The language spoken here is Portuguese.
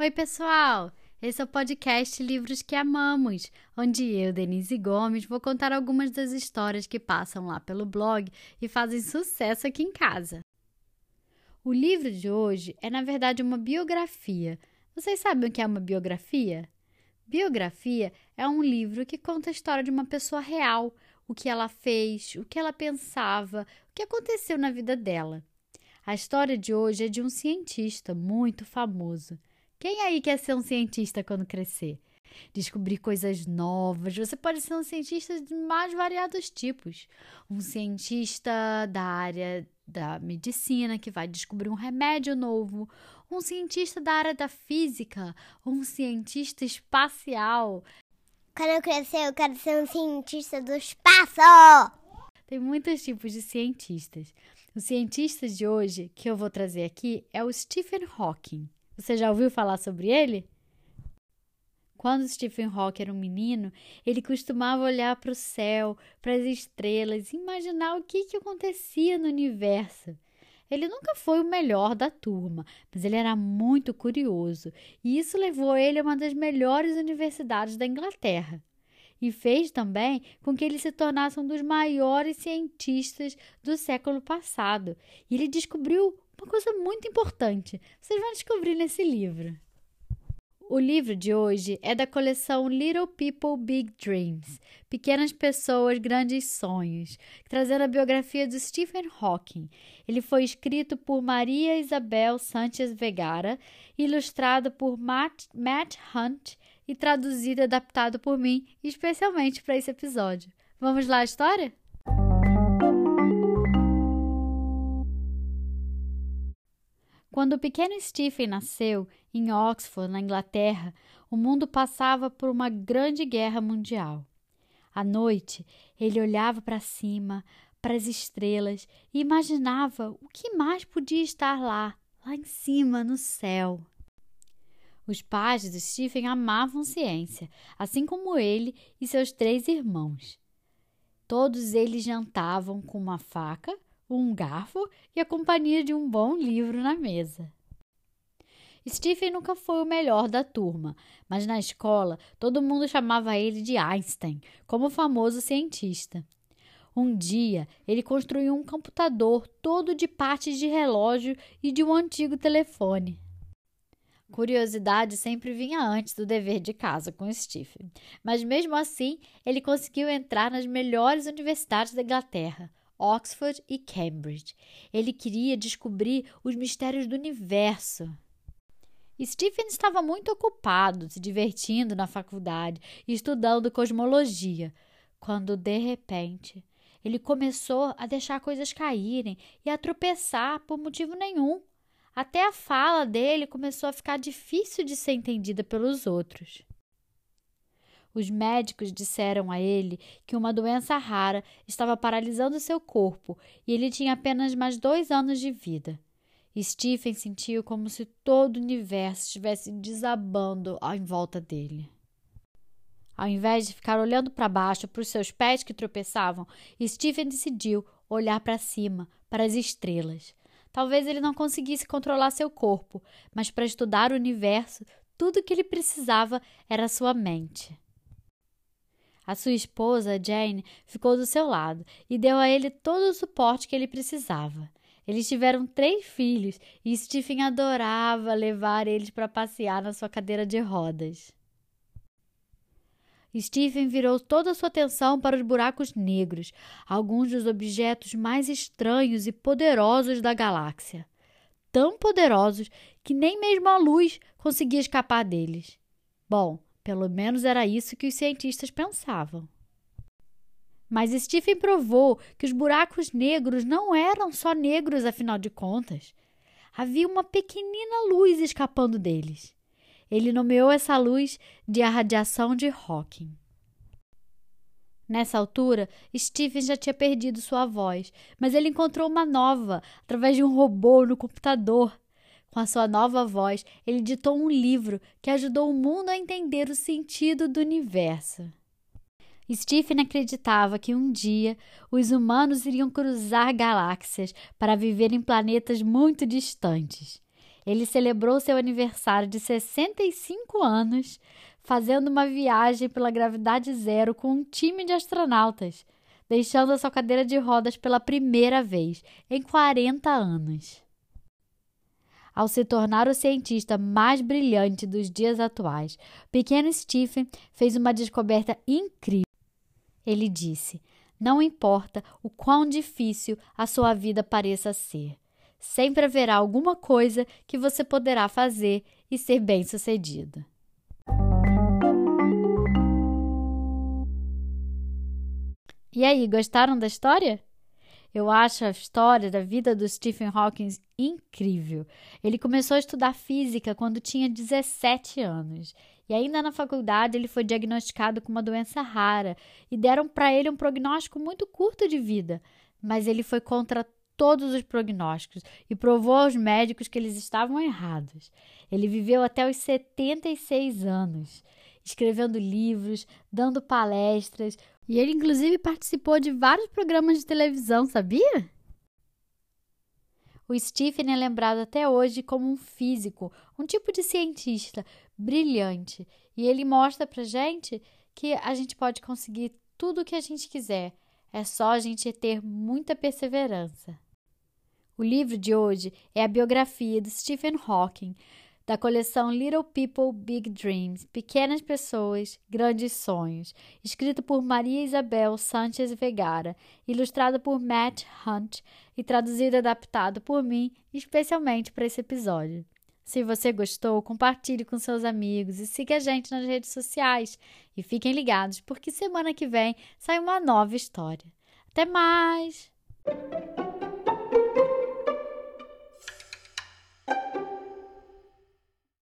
Oi, pessoal! Esse é o podcast Livros que Amamos, onde eu, Denise Gomes, vou contar algumas das histórias que passam lá pelo blog e fazem sucesso aqui em casa. O livro de hoje é, na verdade, uma biografia. Vocês sabem o que é uma biografia? Biografia é um livro que conta a história de uma pessoa real, o que ela fez, o que ela pensava, o que aconteceu na vida dela. A história de hoje é de um cientista muito famoso. Quem aí quer ser um cientista quando crescer? Descobrir coisas novas. Você pode ser um cientista de mais variados tipos. Um cientista da área da medicina que vai descobrir um remédio novo, um cientista da área da física, um cientista espacial. Quando eu crescer, eu quero ser um cientista do espaço! Tem muitos tipos de cientistas. O cientista de hoje que eu vou trazer aqui é o Stephen Hawking. Você já ouviu falar sobre ele? Quando Stephen Hawking era um menino, ele costumava olhar para o céu, para as estrelas, e imaginar o que, que acontecia no universo. Ele nunca foi o melhor da turma, mas ele era muito curioso, e isso levou ele a uma das melhores universidades da Inglaterra. E fez também com que ele se tornasse um dos maiores cientistas do século passado. E ele descobriu uma coisa muito importante. Vocês vão descobrir nesse livro. O livro de hoje é da coleção Little People Big Dreams Pequenas Pessoas, Grandes Sonhos, trazendo a biografia de Stephen Hawking. Ele foi escrito por Maria Isabel Sanchez Vegara, ilustrado por Matt, Matt Hunt e traduzido e adaptado por mim, especialmente para esse episódio. Vamos lá a história? Quando o pequeno Stephen nasceu, em Oxford, na Inglaterra, o mundo passava por uma grande guerra mundial. À noite, ele olhava para cima, para as estrelas e imaginava o que mais podia estar lá, lá em cima, no céu. Os pais de Stephen amavam ciência, assim como ele e seus três irmãos. Todos eles jantavam com uma faca, um garfo e a companhia de um bom livro na mesa. Stephen nunca foi o melhor da turma, mas na escola todo mundo chamava ele de Einstein, como famoso cientista. Um dia, ele construiu um computador todo de partes de relógio e de um antigo telefone. Curiosidade sempre vinha antes do dever de casa com Stephen, mas mesmo assim ele conseguiu entrar nas melhores universidades da Inglaterra, Oxford e Cambridge. Ele queria descobrir os mistérios do universo. Stephen estava muito ocupado, se divertindo na faculdade estudando cosmologia, quando de repente ele começou a deixar coisas caírem e a tropeçar por motivo nenhum. Até a fala dele começou a ficar difícil de ser entendida pelos outros. Os médicos disseram a ele que uma doença rara estava paralisando seu corpo e ele tinha apenas mais dois anos de vida. Stephen sentiu como se todo o universo estivesse desabando em volta dele. Ao invés de ficar olhando para baixo para os seus pés que tropeçavam, Stephen decidiu olhar para cima, para as estrelas. Talvez ele não conseguisse controlar seu corpo, mas para estudar o universo, tudo o que ele precisava era sua mente. A sua esposa, Jane, ficou do seu lado e deu a ele todo o suporte que ele precisava. Eles tiveram três filhos e Stephen adorava levar eles para passear na sua cadeira de rodas. Stephen virou toda a sua atenção para os buracos negros, alguns dos objetos mais estranhos e poderosos da galáxia. Tão poderosos que nem mesmo a luz conseguia escapar deles. Bom, pelo menos era isso que os cientistas pensavam. Mas Stephen provou que os buracos negros não eram só negros, afinal de contas. Havia uma pequenina luz escapando deles. Ele nomeou essa luz de a radiação de Hawking. Nessa altura, Stephen já tinha perdido sua voz, mas ele encontrou uma nova através de um robô no computador. Com a sua nova voz, ele ditou um livro que ajudou o mundo a entender o sentido do universo. Stephen acreditava que um dia os humanos iriam cruzar galáxias para viver em planetas muito distantes. Ele celebrou seu aniversário de 65 anos fazendo uma viagem pela gravidade zero com um time de astronautas, deixando a sua cadeira de rodas pela primeira vez em 40 anos. Ao se tornar o cientista mais brilhante dos dias atuais, pequeno Stephen fez uma descoberta incrível. Ele disse: Não importa o quão difícil a sua vida pareça ser, sempre haverá alguma coisa que você poderá fazer e ser bem-sucedido. E aí, gostaram da história? Eu acho a história da vida do Stephen Hawking incrível. Ele começou a estudar física quando tinha 17 anos. E ainda na faculdade ele foi diagnosticado com uma doença rara e deram para ele um prognóstico muito curto de vida. Mas ele foi contra todos os prognósticos e provou aos médicos que eles estavam errados. Ele viveu até os 76 anos, escrevendo livros, dando palestras, e ele inclusive participou de vários programas de televisão, sabia? O Stephen é lembrado até hoje como um físico, um tipo de cientista brilhante, e ele mostra pra gente que a gente pode conseguir tudo o que a gente quiser. É só a gente ter muita perseverança. O livro de hoje é a biografia de Stephen Hawking, da coleção Little People Big Dreams Pequenas Pessoas, Grandes Sonhos, escrito por Maria Isabel Sanchez Vegara, ilustrado por Matt Hunt e traduzido e adaptado por mim especialmente para esse episódio. Se você gostou, compartilhe com seus amigos e siga a gente nas redes sociais. E fiquem ligados, porque semana que vem sai uma nova história. Até mais!